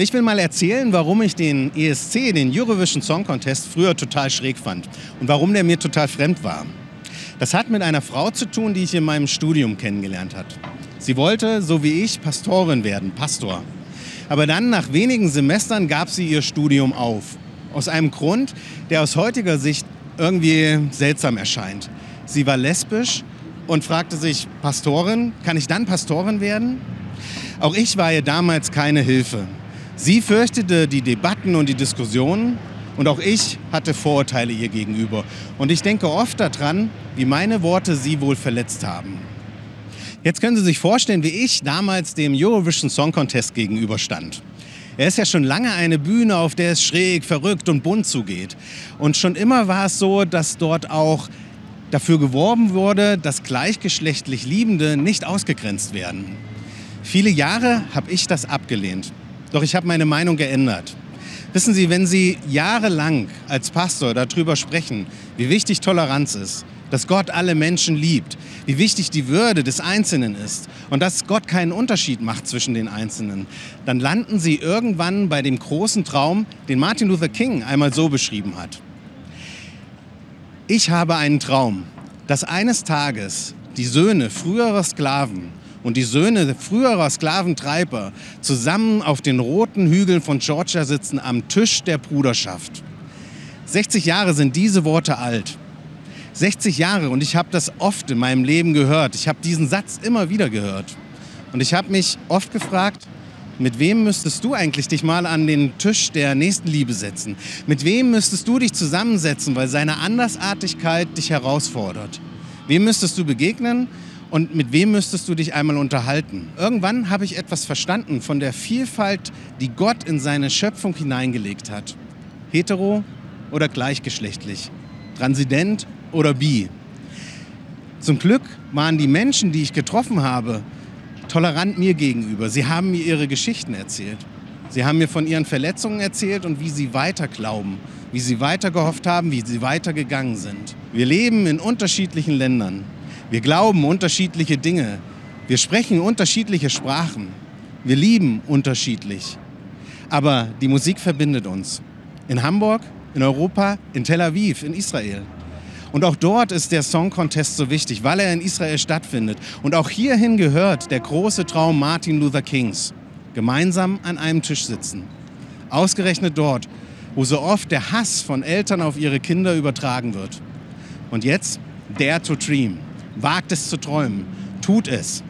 Ich will mal erzählen, warum ich den ESC, den Eurovision Song Contest, früher total schräg fand und warum der mir total fremd war. Das hat mit einer Frau zu tun, die ich in meinem Studium kennengelernt habe. Sie wollte, so wie ich, Pastorin werden, Pastor. Aber dann, nach wenigen Semestern, gab sie ihr Studium auf. Aus einem Grund, der aus heutiger Sicht irgendwie seltsam erscheint. Sie war lesbisch und fragte sich, Pastorin, kann ich dann Pastorin werden? Auch ich war ihr damals keine Hilfe. Sie fürchtete die Debatten und die Diskussionen und auch ich hatte Vorurteile ihr gegenüber. Und ich denke oft daran, wie meine Worte sie wohl verletzt haben. Jetzt können Sie sich vorstellen, wie ich damals dem Eurovision Song Contest gegenüberstand. Er ist ja schon lange eine Bühne, auf der es schräg, verrückt und bunt zugeht. Und schon immer war es so, dass dort auch dafür geworben wurde, dass gleichgeschlechtlich Liebende nicht ausgegrenzt werden. Viele Jahre habe ich das abgelehnt. Doch ich habe meine Meinung geändert. Wissen Sie, wenn Sie jahrelang als Pastor darüber sprechen, wie wichtig Toleranz ist, dass Gott alle Menschen liebt, wie wichtig die Würde des Einzelnen ist und dass Gott keinen Unterschied macht zwischen den Einzelnen, dann landen Sie irgendwann bei dem großen Traum, den Martin Luther King einmal so beschrieben hat. Ich habe einen Traum, dass eines Tages die Söhne früherer Sklaven und die Söhne früherer Sklaventreiber zusammen auf den roten Hügeln von Georgia sitzen am Tisch der Bruderschaft. 60 Jahre sind diese Worte alt. 60 Jahre und ich habe das oft in meinem Leben gehört. Ich habe diesen Satz immer wieder gehört. Und ich habe mich oft gefragt, mit wem müsstest du eigentlich dich mal an den Tisch der Nächstenliebe setzen? Mit wem müsstest du dich zusammensetzen, weil seine Andersartigkeit dich herausfordert? Wem müsstest du begegnen? Und mit wem müsstest du dich einmal unterhalten? Irgendwann habe ich etwas verstanden von der Vielfalt, die Gott in seine Schöpfung hineingelegt hat. Hetero oder gleichgeschlechtlich, transident oder bi. Zum Glück waren die Menschen, die ich getroffen habe, tolerant mir gegenüber. Sie haben mir ihre Geschichten erzählt. Sie haben mir von ihren Verletzungen erzählt und wie sie weiter glauben, wie sie weiter gehofft haben, wie sie weitergegangen sind. Wir leben in unterschiedlichen Ländern. Wir glauben unterschiedliche Dinge. Wir sprechen unterschiedliche Sprachen. Wir lieben unterschiedlich. Aber die Musik verbindet uns. In Hamburg, in Europa, in Tel Aviv, in Israel. Und auch dort ist der Song Contest so wichtig, weil er in Israel stattfindet. Und auch hierhin gehört der große Traum Martin Luther Kings. Gemeinsam an einem Tisch sitzen. Ausgerechnet dort, wo so oft der Hass von Eltern auf ihre Kinder übertragen wird. Und jetzt Dare to Dream. Wagt es zu träumen. Tut es.